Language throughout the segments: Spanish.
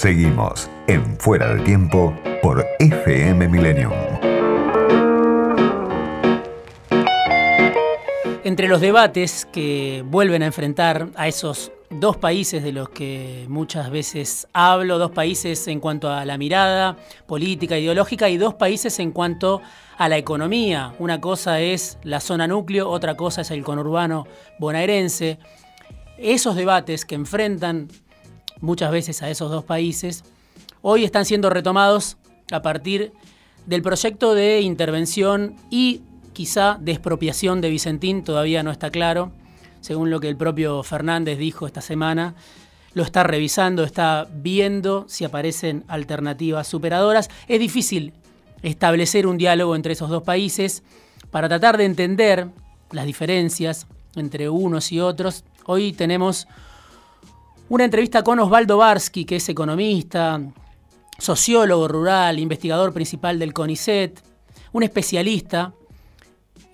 Seguimos en Fuera del Tiempo por FM Millennium. Entre los debates que vuelven a enfrentar a esos dos países de los que muchas veces hablo, dos países en cuanto a la mirada política, ideológica y dos países en cuanto a la economía. Una cosa es la zona núcleo, otra cosa es el conurbano bonaerense. Esos debates que enfrentan muchas veces a esos dos países, hoy están siendo retomados a partir del proyecto de intervención y quizá de expropiación de Vicentín, todavía no está claro, según lo que el propio Fernández dijo esta semana, lo está revisando, está viendo si aparecen alternativas superadoras. Es difícil establecer un diálogo entre esos dos países para tratar de entender las diferencias entre unos y otros. Hoy tenemos una entrevista con Osvaldo Barsky, que es economista, sociólogo rural, investigador principal del CONICET, un especialista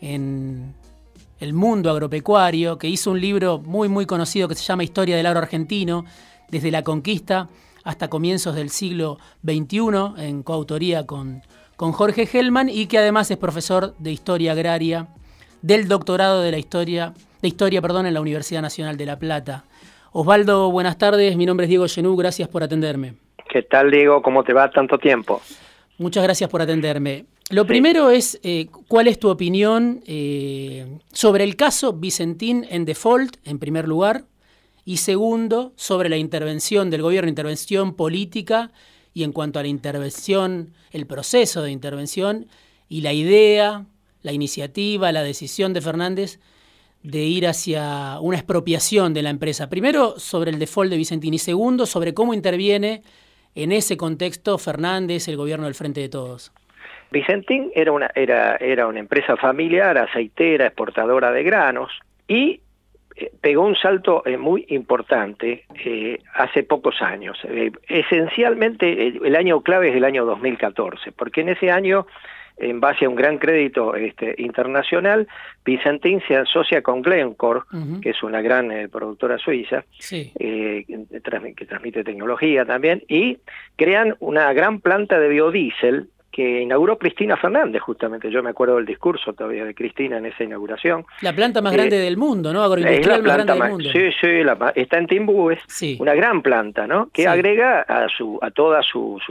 en el mundo agropecuario, que hizo un libro muy muy conocido que se llama Historia del agro argentino, desde la conquista hasta comienzos del siglo XXI, en coautoría con, con Jorge Hellman, y que además es profesor de Historia Agraria del doctorado de la historia, de historia perdón, en la Universidad Nacional de La Plata. Osvaldo, buenas tardes. Mi nombre es Diego Genú. Gracias por atenderme. ¿Qué tal, Diego? ¿Cómo te va tanto tiempo? Muchas gracias por atenderme. Lo primero es, eh, ¿cuál es tu opinión eh, sobre el caso Vicentín en default, en primer lugar? Y segundo, sobre la intervención del gobierno, intervención política y en cuanto a la intervención, el proceso de intervención y la idea, la iniciativa, la decisión de Fernández de ir hacia una expropiación de la empresa. Primero, sobre el default de Vicentini. Segundo, sobre cómo interviene en ese contexto Fernández, el gobierno del Frente de Todos. Vicentín era una, era, era una empresa familiar, aceitera, exportadora de granos y eh, pegó un salto eh, muy importante eh, hace pocos años. esencialmente el año clave es el año 2014, porque en ese año en base a un gran crédito este, internacional, Vicentín se asocia con Glencore, que es una gran eh, productora suiza, eh, que transmite tecnología también, y crean una gran planta de biodiesel que inauguró Cristina Fernández, justamente. Yo me acuerdo del discurso todavía de Cristina en esa inauguración. La planta más grande eh, del mundo, ¿no? Agroindustrial más grande del mundo. Sí, sí, está en Timbúes, una gran planta, ¿no? Que agrega a, su, a todas sus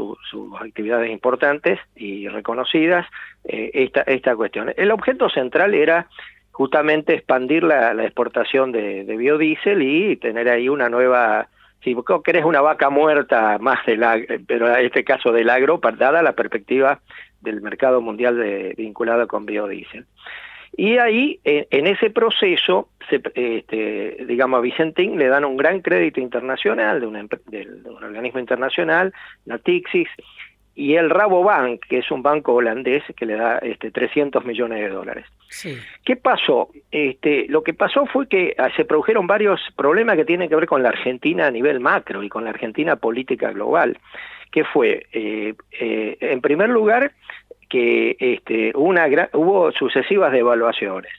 actividades importantes y reconocidas eh, esta, esta cuestión. El objeto central era justamente expandir la, exportación de, de biodiesel y tener ahí una nueva si vos querés una vaca muerta más del pero en este caso del agro, dada la perspectiva del mercado mundial de, vinculado con biodiesel. Y ahí, en, ese proceso, este, digamos, a Vicentín le dan un gran crédito internacional de, un organismo internacional, Natixis, y el Rabobank, que es un banco holandés que le da este, 300 millones de dólares. ¿Qué pasó? Este, lo que pasó fue que ah, se produjeron varios problemas que tienen que ver con la Argentina a nivel macro y con la Argentina política global, que fue, eh, eh, en primer lugar, que este, una hubo sucesivas devaluaciones.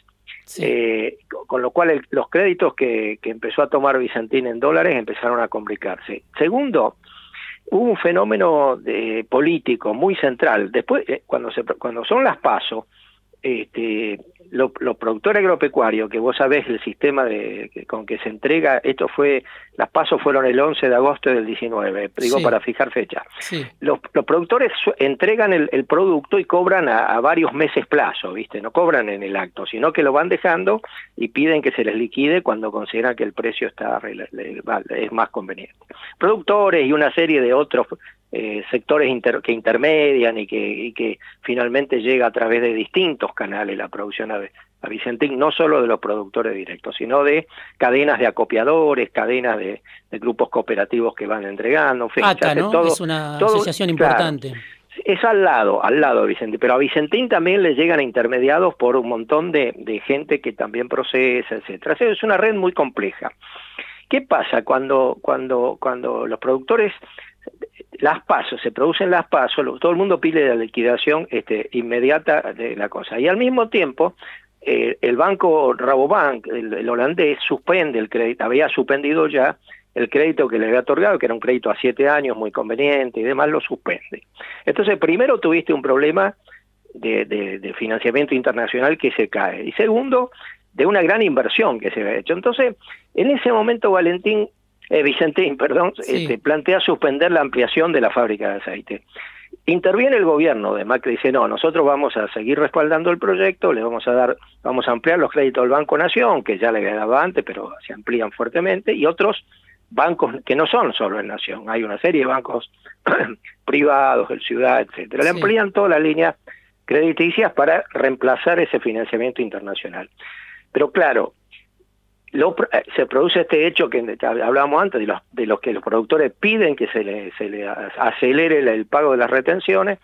Eh, con lo cual los créditos que, que empezó a tomar Vicentín en dólares empezaron a complicarse. Segundo, hubo un fenómeno de, político muy central. Después, eh, cuando, se, cuando son las pasos, este, los productores agropecuarios, que vos sabés el sistema de, con que se entrega, esto fue, las pasos fueron el 11 de agosto del 19, digo para fijar fecha. Los, productores entregan el, producto y cobran a, varios meses plazo, ¿viste? No cobran en el acto, sino que lo van dejando y piden que se les liquide cuando consideran que el precio está es más conveniente. Productores y una serie de otros eh, sectores que intermedian y que, que finalmente llega a través de distintos canales la producción a, a Vicentín, no solo de los productores directos, sino de cadenas de acopiadores, cadenas de, grupos cooperativos que van entregando. ¿no? es una asociación importante. es al lado, al lado de Vicentín, pero a Vicentín también le llegan intermediados por un montón de, de gente que también procesa, etcétera. Es una red muy compleja. ¿Qué pasa cuando, cuando, cuando los productores las pasos, se producen las pasos, todo el mundo pide la liquidación este, inmediata de la cosa. Y al mismo tiempo, eh, el banco Rabobank, el, holandés, suspende el crédito, había suspendido ya el crédito que le había otorgado, que era un crédito a siete años muy conveniente y demás, lo suspende. Entonces, primero tuviste un problema de, financiamiento internacional que se cae. Y segundo, de una gran inversión que se había hecho. Entonces, en ese momento Valentín, eh, Vicentín, perdón, este, plantea suspender la ampliación de la fábrica de aceite. Interviene el gobierno de Macri dice, no, nosotros vamos a seguir respaldando el proyecto, le vamos a dar, vamos a ampliar los créditos del Banco Nación, que ya le había dado antes, pero se amplían fuertemente, y otros bancos que no son solo en Nación, hay una serie de bancos privados, el Ciudad, etcétera. Le amplían toda la línea crediticias para reemplazar ese financiamiento internacional. Pero claro, eh, se produce este hecho que hablábamos antes, de los, de los que los productores piden que se le, se le acelere el, pago de las retenciones,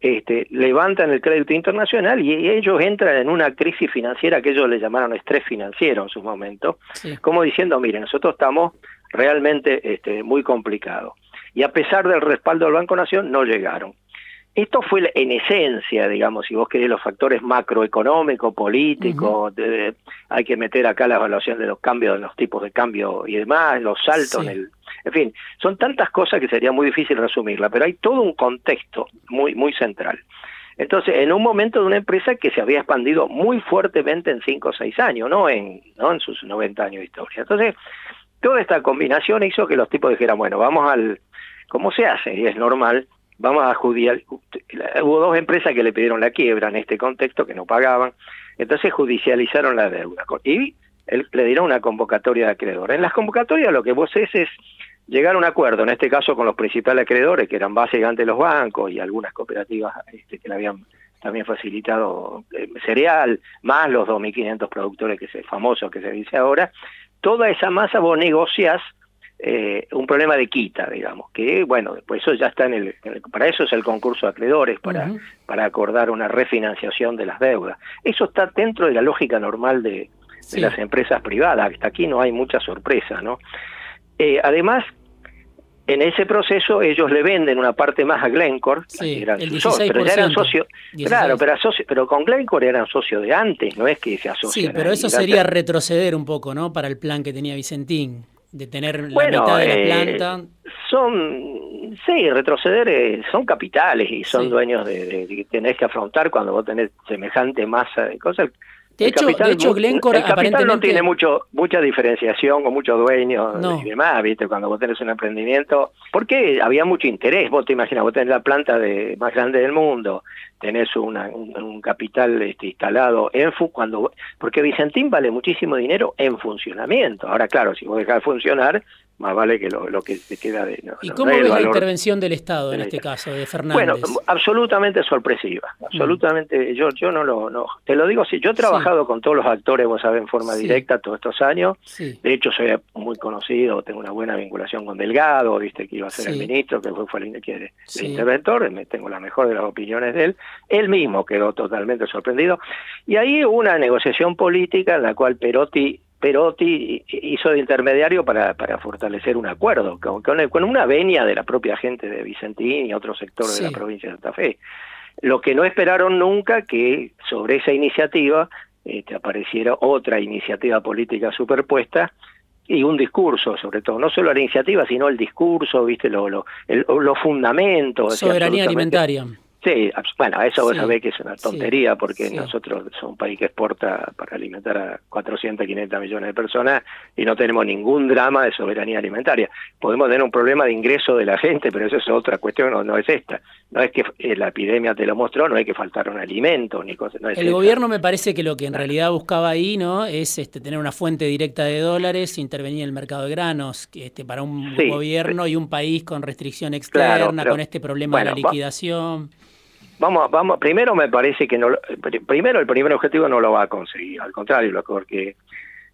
este, levantan el crédito internacional y ellos entran en una crisis financiera que ellos le llamaron estrés financiero en su momento, como diciendo, mire, nosotros estamos realmente este, muy complicados. Y a pesar del respaldo del Banco Nación, no llegaron. Esto fue en esencia, digamos, si vos querés los factores macroeconómicos, políticos, hay que meter acá la evaluación de los cambios en los tipos de cambio y demás, los saltos en el... En fin, son tantas cosas que sería muy difícil resumirla, pero hay todo un contexto muy, muy central. Entonces, en un momento de una empresa que se había expandido muy fuertemente en cinco o seis años, no en, no en sus 90 años de historia. Entonces, toda esta combinación hizo que los tipos dijeran, bueno, vamos al... ¿Cómo se hace? Y es normal, vamos a judicial hubo dos empresas que le pidieron la quiebra en este contexto que no pagaban. Entonces judicializaron la deuda. Y le dieron una convocatoria de acreedores. En las convocatorias lo que vos es es llegar a un acuerdo en este caso con los principales acreedores que eran básicamente los bancos y algunas cooperativas este, que le habían también facilitado eh, cereal más los 2.500 productores que se famosos que se dice ahora. Toda esa masa vos negociás eh, un problema de quita, digamos, que bueno, pues eso ya está en el, para eso es el concurso de acreedores, para, para acordar una refinanciación de las deudas. Eso está dentro de la lógica normal de, las empresas privadas, hasta aquí no hay mucha sorpresa, ¿no? Eh, además, en ese proceso ellos le venden una parte más a Glencore, eran pero ya eran socios, claro, pero, pero con Glencore eran socios de antes, no es que se asocian. Sí, pero eso sería retroceder un poco, ¿no? Para el plan que tenía Vicentín de tener la mitad de la eh, planta. Son, sí, retroceder eh, son capitales y son dueños de, que tenés que afrontar cuando vos tenés semejante masa de cosas. De hecho, de hecho, Glencore el capital no tiene mucho mucha diferenciación o muchos dueños y demás, ¿viste? Cuando vos tenés un emprendimiento, porque había mucho interés, vos te imaginas, vos tenés la planta de más grande del mundo, tenés una, un, capital este, instalado en cuando porque Vicentín vale muchísimo dinero en funcionamiento. Ahora claro, si vos dejás de funcionar, más vale que lo, que te queda de... ¿Y cómo ves la intervención del Estado en este caso, de Fernández? Bueno, absolutamente sorpresiva, mm. absolutamente, yo yo no lo... No, te lo digo así, yo he trabajado con todos los actores, vos sabés, en forma directa todos estos años, de hecho soy muy conocido, tengo una buena vinculación con Delgado, viste que iba a ser el ministro, que fue, fue el, que, el interventor, me tengo la mejor de las opiniones de él, él mismo quedó totalmente sorprendido, y ahí hubo una negociación política en la cual Perotti Perotti hizo de intermediario para, para fortalecer un acuerdo con, con, una venia de la propia gente de Vicentín y otros sectores de la provincia de Santa Fe. Lo que no esperaron nunca que sobre esa iniciativa este, apareciera otra iniciativa política superpuesta y un discurso, sobre todo, no solo la iniciativa, sino el discurso, viste, lo, lo, los fundamentos. Soberanía alimentaria. Sí, bueno, eso vos sabés que es una tontería porque nosotros somos un país que exporta para alimentar a 400, 500 millones de personas y no tenemos ningún drama de soberanía alimentaria. Podemos tener un problema de ingreso de la gente, pero eso es otra cuestión, no, no es esta. No es que eh, la epidemia te lo mostró, no hay que faltar un alimento ni cosas. No El gobierno me parece que lo que en realidad buscaba ahí no es este, tener una fuente directa de dólares, intervenir en el mercado de granos, este, para un gobierno y un país con restricción externa, con este problema de la liquidación. Vamos, vamos, primero me parece que no, primero el primer objetivo no lo va a conseguir, al contrario, porque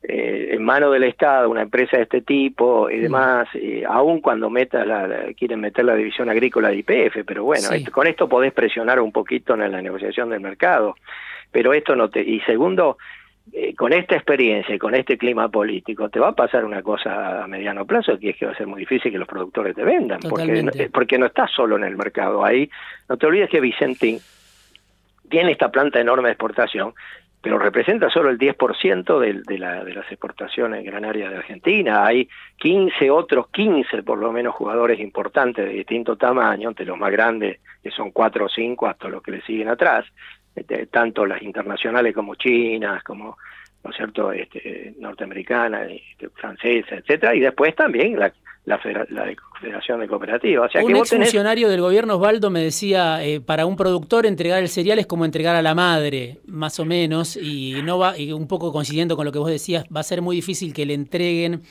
eh, en mano del Estado, una empresa de este tipo y demás, eh, aun cuando meta la, quieren meter la división agrícola de IPF, pero bueno, con esto podés presionar un poquito en la negociación del mercado, pero esto no te, y segundo, eh, con esta experiencia y con este clima político, te va a pasar una cosa a mediano plazo, que es que va a ser muy difícil que los productores te vendan, porque no, eh, porque no estás solo en el mercado ahí. No te olvides que Vicentín tiene esta planta enorme de exportación, pero representa solo el 10% de, de, la, de las exportaciones granarias de Argentina. Hay 15 otros, 15 por lo menos jugadores importantes de distinto tamaño, entre los más grandes, que son 4 o 5, hasta los que le siguen atrás, este, tanto las internacionales como chinas, como ¿no es cierto?, este, norteamericana, este, francesa, etcétera, y después también la, la, Federación de Cooperativas. un funcionario del gobierno Osvaldo me decía, eh, para un productor entregar el cereal es como entregar a la madre, más o menos, y no va, y un poco coincidiendo con lo que vos decías, va a ser muy difícil que le entreguen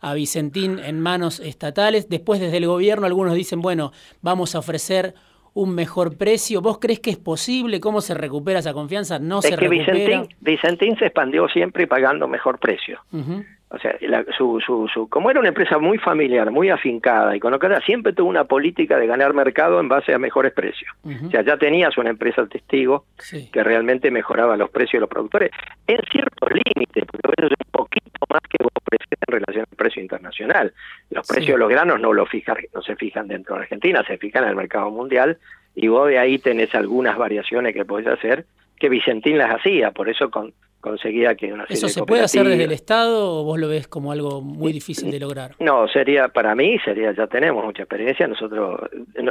a Vicentín en manos estatales. Después desde el gobierno algunos dicen, bueno, vamos a ofrecer un mejor precio. ¿Vos crees que es posible? ¿Cómo se recupera esa confianza? ¿No es se que Vicentín, Vicentín, se expandió siempre pagando mejor precio. O sea, su, su, su, como era una empresa muy familiar, muy afincada y con que siempre tuvo una política de ganar mercado en base a mejores precios. O sea, ya tenías una empresa testigo que realmente mejoraba los precios de los productores en ciertos límites, porque a veces es un poquito más que vos en relación al precio internacional. Los precios de los granos no lo fijan, no se fijan dentro de Argentina, se fijan en el mercado mundial y vos de ahí tenés algunas variaciones que podés hacer que Vicentín las hacía, por eso con, conseguía que una ¿Eso se puede hacer desde el Estado o vos lo ves como algo muy difícil de lograr? No, sería, para mí, sería, ya tenemos mucha experiencia, nosotros,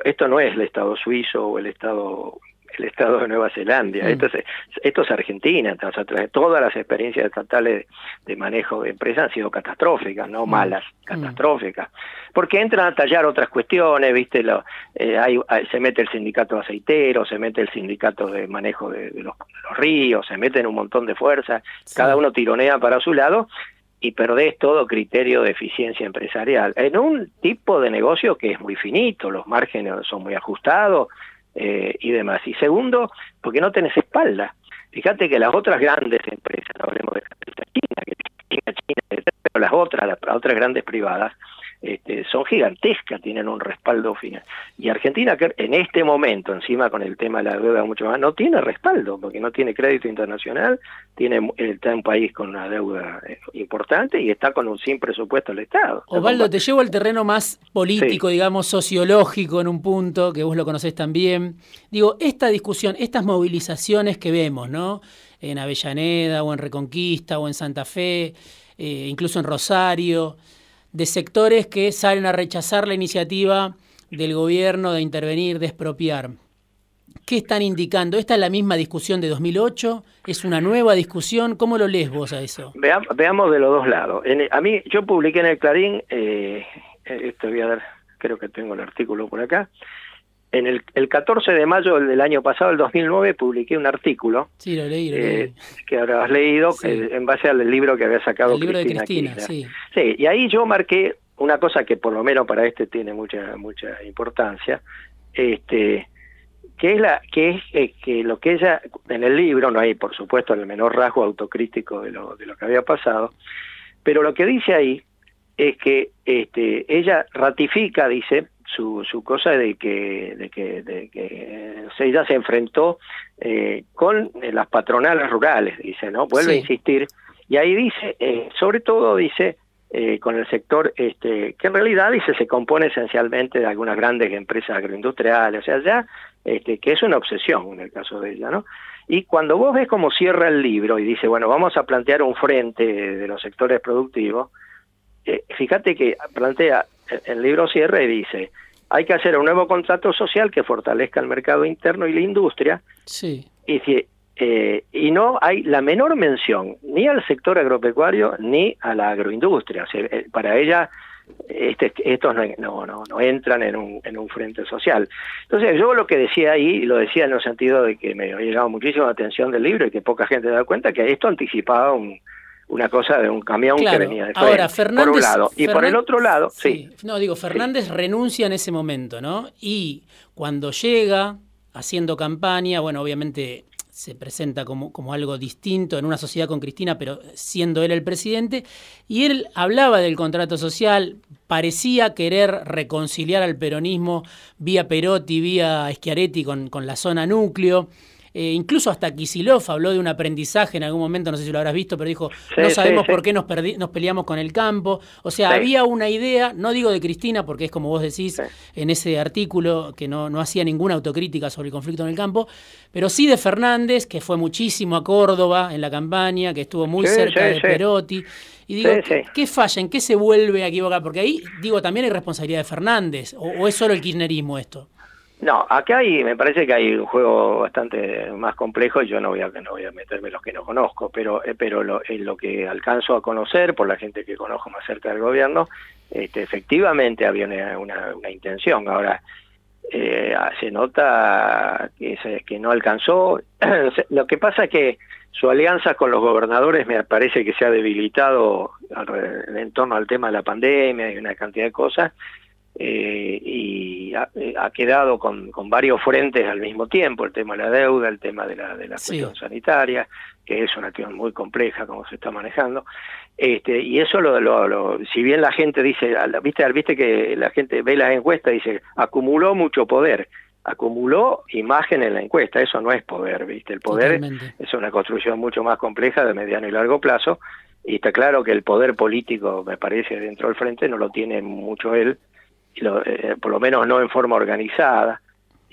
esto no es el Estado suizo o el Estado el Estado de Nueva Zelanda. Mm. Esto, es, esto es Argentina. todas las experiencias estatales de manejo de empresas han sido catastróficas, no mm. malas, mm. catastróficas. Porque entran a tallar otras cuestiones, ¿viste? Lo, eh, hay, se mete el sindicato aceitero, se mete el sindicato de manejo de, los, ríos, se meten un montón de fuerzas, cada uno tironea para su lado y perdés todo criterio de eficiencia empresarial. En un tipo de negocio que es muy finito, los márgenes son muy ajustados, eh, y demás. Y segundo, porque no tenés espalda. Fíjate que las otras grandes empresas, no hablemos de China, que China, China, pero las otras, las otras grandes privadas, este, son gigantescas, tienen un respaldo final. Y Argentina, que en este momento, encima con el tema de la deuda mucho más, no tiene respaldo, porque no tiene crédito internacional, tiene está un país con una deuda eh, importante y está con un sin presupuesto del Estado. Osvaldo, te llevo al terreno más político, digamos, sociológico en un punto, que vos lo conocés también. Digo, esta discusión, estas movilizaciones que vemos, ¿no? En Avellaneda o en Reconquista o en Santa Fe, eh, incluso en Rosario, de sectores que salen a rechazar la iniciativa del gobierno de intervenir, de expropiar. ¿Qué están indicando? ¿Esta es la misma discusión de 2008? ¿Es una nueva discusión? ¿Cómo lo lees vos a eso? veamos de los dos lados. a mí, yo publiqué en el Clarín, eh, esto voy a dar, creo que tengo el artículo por acá, en el, el 14 de mayo del año pasado, el 2009, publiqué un artículo. Sí, lo leí, eh, que ahora has leído eh, en base al libro que había sacado el libro de Cristina. Sí. sí, y ahí yo marqué una cosa que por lo menos para este tiene mucha mucha importancia, este que es la que es eh, que lo que ella en el libro no hay por supuesto el menor rasgo autocrítico de lo de lo que había pasado, pero lo que dice ahí es que este ella ratifica dice su, su cosa de que, de que, de que ella se enfrentó eh, con las patronales rurales, dice, ¿no? Vuelve a insistir. Y ahí dice, eh, sobre todo dice, eh, con el sector este, que en realidad dice se compone esencialmente de algunas grandes empresas agroindustriales, o sea, ya este, que es una obsesión en el caso de ella, ¿no? Y cuando vos ves cómo cierra el libro y dice, bueno, vamos a plantear un frente de los sectores productivos, fíjate que plantea el libro cierra y dice, hay que hacer un nuevo contrato social que fortalezca el mercado interno y la industria. Sí. Y, eh, y no hay la menor mención ni al sector agropecuario ni a la agroindustria. Eh, para ella este, estos no, no, no, entran en un, en un frente social. Entonces yo lo que decía ahí, lo decía en el sentido de que me ha llegado muchísima atención del libro y que poca gente da cuenta que esto anticipaba un, una cosa de un camión que venía de Ahora, Fernández, por un lado. Y por el otro lado, sí. No, digo, Fernández renuncia en ese momento, ¿no? Y cuando llega haciendo campaña, bueno, obviamente se presenta como, como algo distinto en una sociedad con Cristina, pero siendo él el presidente, y él hablaba del contrato social, parecía querer reconciliar al peronismo vía Perotti, vía Schiaretti con, con la zona núcleo. Eh, incluso hasta Kisilov habló de un aprendizaje en algún momento, no sé si lo habrás visto, pero dijo, no sabemos por qué nos, nos peleamos con el campo. O sea, había una idea, no digo de Cristina, porque es como vos decís en ese artículo que no, no hacía ninguna autocrítica sobre el conflicto en el campo, pero sí de Fernández, que fue muchísimo a Córdoba en la campaña, que estuvo muy cerca de Perotti. Y digo, ¿qué, falla? ¿En qué se vuelve a equivocar? Porque ahí, digo, también hay responsabilidad de Fernández, o es solo el kirchnerismo esto. No, acá hay, me parece que hay un juego bastante más complejo y yo no voy a, no voy a meterme los que no conozco, pero, eh, pero lo, en lo que alcanzo a conocer por la gente que conozco más cerca del gobierno, este, efectivamente había una, una, intención. Ahora, eh, se nota que, se, que no alcanzó. lo que pasa es que su alianza con los gobernadores me parece que se ha debilitado en torno al tema de la pandemia y una cantidad de cosas eh, y eh, ha, quedado con, con, varios frentes al mismo tiempo, el tema de la deuda, el tema de la, de la cuestión sanitaria, que es una cuestión muy compleja como se está manejando, este, y eso lo, lo, si bien la gente dice, viste, viste que la gente ve las encuestas y dice, acumuló mucho poder, acumuló imagen en la encuesta, eso no es poder, viste, el poder es una construcción mucho más compleja de mediano y largo plazo, y está claro que el poder político, me parece, dentro del frente no lo tiene mucho él, eh, por lo menos no en forma organizada,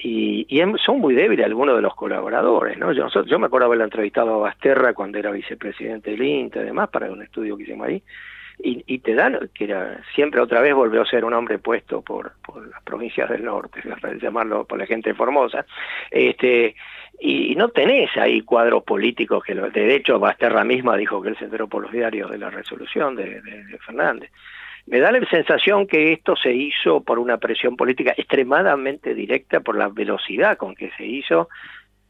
y, son muy débiles algunos de los colaboradores, ¿no? Yo, yo me acuerdo haberlo entrevistado a Basterra cuando era vicepresidente del INTE, además, para un estudio que hicimos ahí, y, y, te dan, que era, siempre otra vez volvió a ser un hombre puesto por, las provincias del norte, llamarlo por la gente formosa, este, y no tenés ahí cuadros políticos que, lo, de hecho, Basterra misma dijo que él se enteró por los diarios de la resolución de Fernández. Me da la sensación que esto se hizo por una presión política extremadamente directa por la velocidad con que se hizo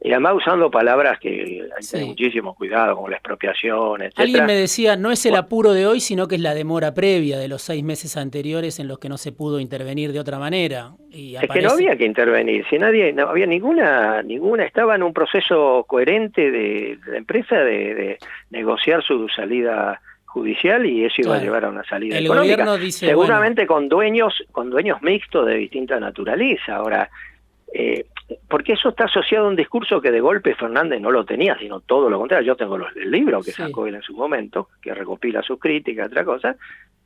y además usando palabras que hay que tener muchísimo cuidado, como la expropiación, etc. Alguien me decía, no es el apuro de hoy, sino que es la demora previa de los seis meses anteriores en los que no se pudo intervenir de otra manera. Y Es que no había que intervenir, si nadie, no había ninguna, ninguna, estaba en un proceso coherente de, la empresa de negociar su salida judicial y eso iba a llevar a una salida el Gobierno dice, seguramente con dueños con dueños mixtos de distinta naturaleza. Ahora, eh, porque eso está asociado a un discurso que de golpe Fernández no lo tenía, sino todo lo contrario. Yo tengo los, el libro que sacó él en su momento, que recopila sus críticas, otra cosa.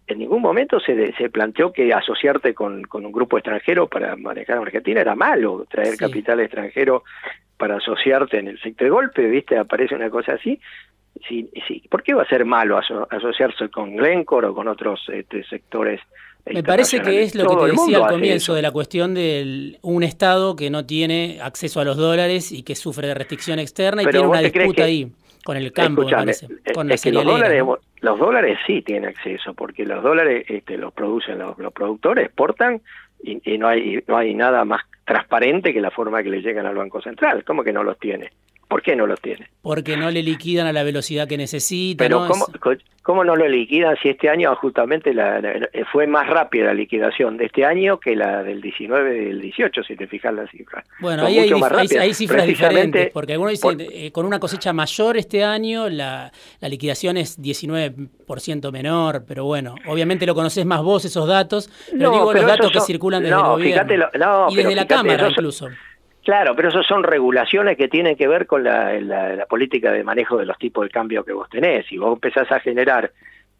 En ningún momento se, se planteó que asociarte con, con, un grupo extranjero para manejar a Argentina era malo, traer capital extranjero para asociarte en el sector de golpe, ¿viste? Aparece una cosa así sí, sí. ¿por qué va a ser malo asociarse con Glencore o con otros este, sectores? Me parece que es lo que te decía al comienzo de la cuestión de un Estado que no tiene acceso a los dólares y que sufre de restricción externa y tiene una disputa ahí con el campo, me parece, con la los dólares, los dólares sí tienen acceso porque los dólares este, los producen los, productores, exportan y, y, no hay no hay nada más transparente que la forma que le llegan al Banco Central. ¿Cómo que no los tiene? ¿Por qué no los tiene? Porque no le liquidan a la velocidad que necesita. Pero ¿cómo, ¿cómo, no lo liquidan si este año justamente la, fue más rápida la liquidación de este año que la del 19 y del 18, si te fijas la cifra? Bueno, ahí hay, cifras diferentes, porque algunos dicen eh, con una cosecha mayor este año la, la liquidación es 19% menor, pero bueno, obviamente lo conoces más vos esos datos, pero digo los datos que circulan desde el gobierno y desde la Cámara incluso. Claro, pero eso son regulaciones que tienen que ver con la, política de manejo de los tipos de cambio que vos tenés. Si vos empezás a generar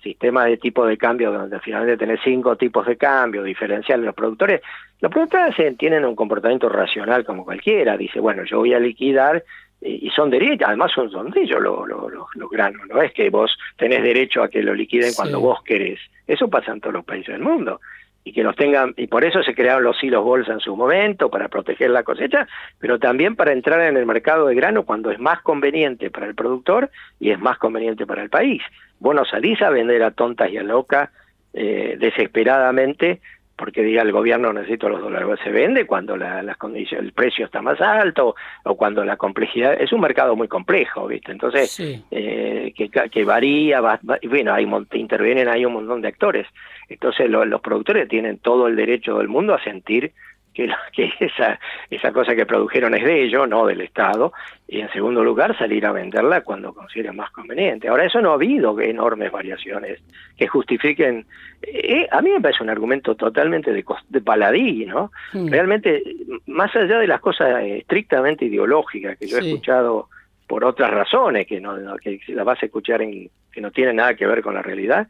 sistemas de tipo de cambio donde finalmente tenés cinco tipos de cambio diferenciales los productores, los productores tienen un comportamiento racional como cualquiera. Dice, bueno, yo voy a liquidar y son derechos, además son, son de ellos los, los, granos, no es que vos tenés derecho a que lo liquiden cuando vos querés. Eso pasa en todos los países del mundo y que los tengan, y por eso se crearon los hilos bolsa en su momento, para proteger la cosecha, pero también para entrar en el mercado de grano cuando es más conveniente para el productor y es más conveniente para el país. Vos no salís a vender a tontas y a locas eh, desesperadamente porque diga el gobierno necesito los dólares, se vende cuando la, las condiciones, el precio está más alto o cuando la complejidad, es un mercado muy complejo, ¿viste? Entonces, eh, que, que, varía, va, bueno, hay, intervienen ahí un montón de actores. Entonces los productores tienen todo el derecho del mundo a sentir que, que esa, esa cosa que produjeron es de ellos, no del Estado, y en segundo lugar salir a venderla cuando consideren más conveniente. Ahora, eso no ha habido enormes variaciones que justifiquen, eh, a mí me parece un argumento totalmente de, de paladí, ¿no? Realmente, más allá de las cosas estrictamente ideológicas que yo he escuchado por otras razones, que, no, que la vas a escuchar en, que no tienen nada que ver con la realidad,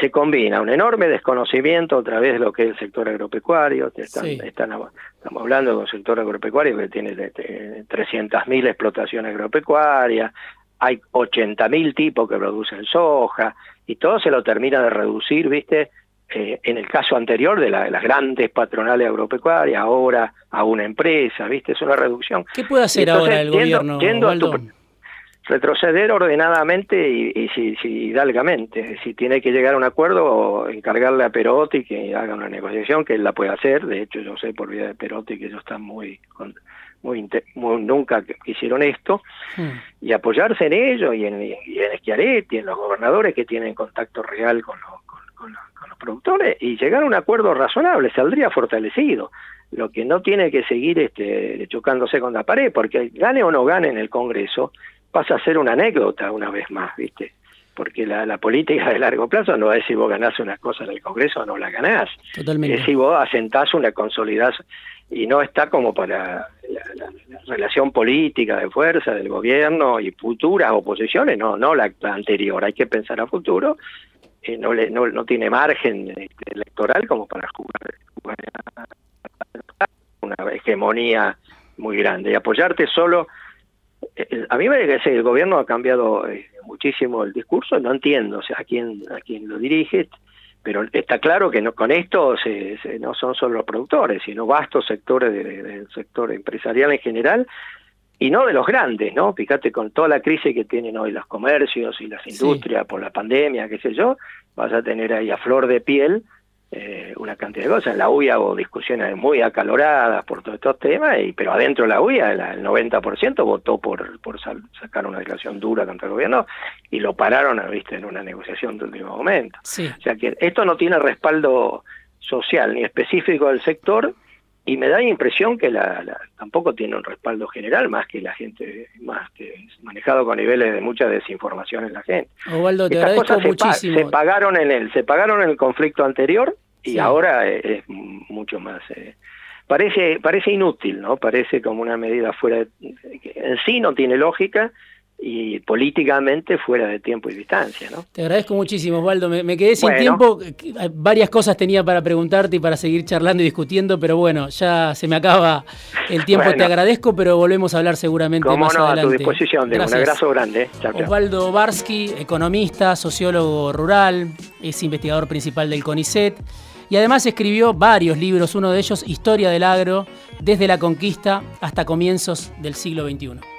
se combina un enorme desconocimiento a través de lo que es el sector agropecuario. Están, estamos hablando de un sector agropecuario que tiene 300.000 explotaciones agropecuarias, hay 80.000 tipos que producen soja, y todo se lo termina de reducir, ¿viste? Eh, en el caso anterior de, las grandes patronales agropecuarias, ahora a una empresa, ¿viste? Es una reducción. ¿Qué puede hacer ahora el gobierno? Retroceder ordenadamente y, si, si hidalgamente. Si tiene que llegar a un acuerdo, encargarle a Perotti que haga una negociación, que él la puede hacer. De hecho, yo sé por vía de Perotti que ellos están muy, muy, nunca hicieron esto. Hmm. Y apoyarse en ello y en, y en Schiaretti, en los gobernadores que tienen contacto real con los, con, los productores y llegar a un acuerdo razonable. Saldría fortalecido lo que no tiene que seguir este, chocándose con la pared, porque gane o no gane en el Congreso, pasa a ser una anécdota una vez más, ¿viste? Porque la, la política de largo plazo no es si vos ganás una cosa en el Congreso o no la ganás. Totalmente. Es si vos asentás una consolidación y no está como para la, relación política de fuerza del gobierno y futuras oposiciones, no, no la, anterior, hay que pensar a futuro, eh, no, le, no, no tiene margen electoral como para jugar, jugar una hegemonía muy grande y apoyarte solo a mí me parece que el gobierno ha cambiado eh, muchísimo el discurso, no entiendo o sea, a quién a quién lo dirige, pero está claro que no con esto se, no son solo los productores, sino vastos sectores del sector empresarial en general y no de los grandes, ¿no? Fíjate con toda la crisis que tienen hoy los comercios y las industrias por la pandemia, qué sé yo, vas a tener ahí a flor de piel eh, una cantidad de cosas. En la UIA hubo discusiones muy acaloradas por todos estos temas, y, pero adentro de la UIA el, 90% votó por, por sacar una declaración dura contra el gobierno y lo pararon ¿viste? en una negociación de último momento. O sea que esto no tiene respaldo social ni específico del sector y me da la impresión que la, tampoco tiene un respaldo general más que la gente más que manejado con niveles de mucha desinformación en la gente. Osvaldo, te agradezco muchísimo. Se, pagaron en el se pagaron en el conflicto anterior y ahora es, mucho más eh, parece parece inútil, ¿no? Parece como una medida fuera de, en sí no tiene lógica y políticamente fuera de tiempo y distancia. ¿no? Te agradezco muchísimo, Osvaldo. Me, quedé sin tiempo. Varias cosas tenía para preguntarte y para seguir charlando y discutiendo, pero bueno, ya se me acaba el tiempo. Te agradezco, pero volvemos a hablar seguramente más no, adelante. a tu disposición. De un abrazo grande. Osvaldo Barsky, economista, sociólogo rural, es investigador principal del CONICET y además escribió varios libros, uno de ellos Historia del Agro, desde la conquista hasta comienzos del siglo XXI.